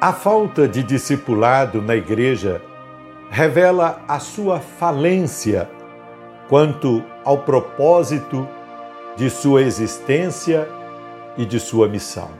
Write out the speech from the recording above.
A falta de discipulado na igreja revela a sua falência quanto ao propósito de sua existência e de sua missão.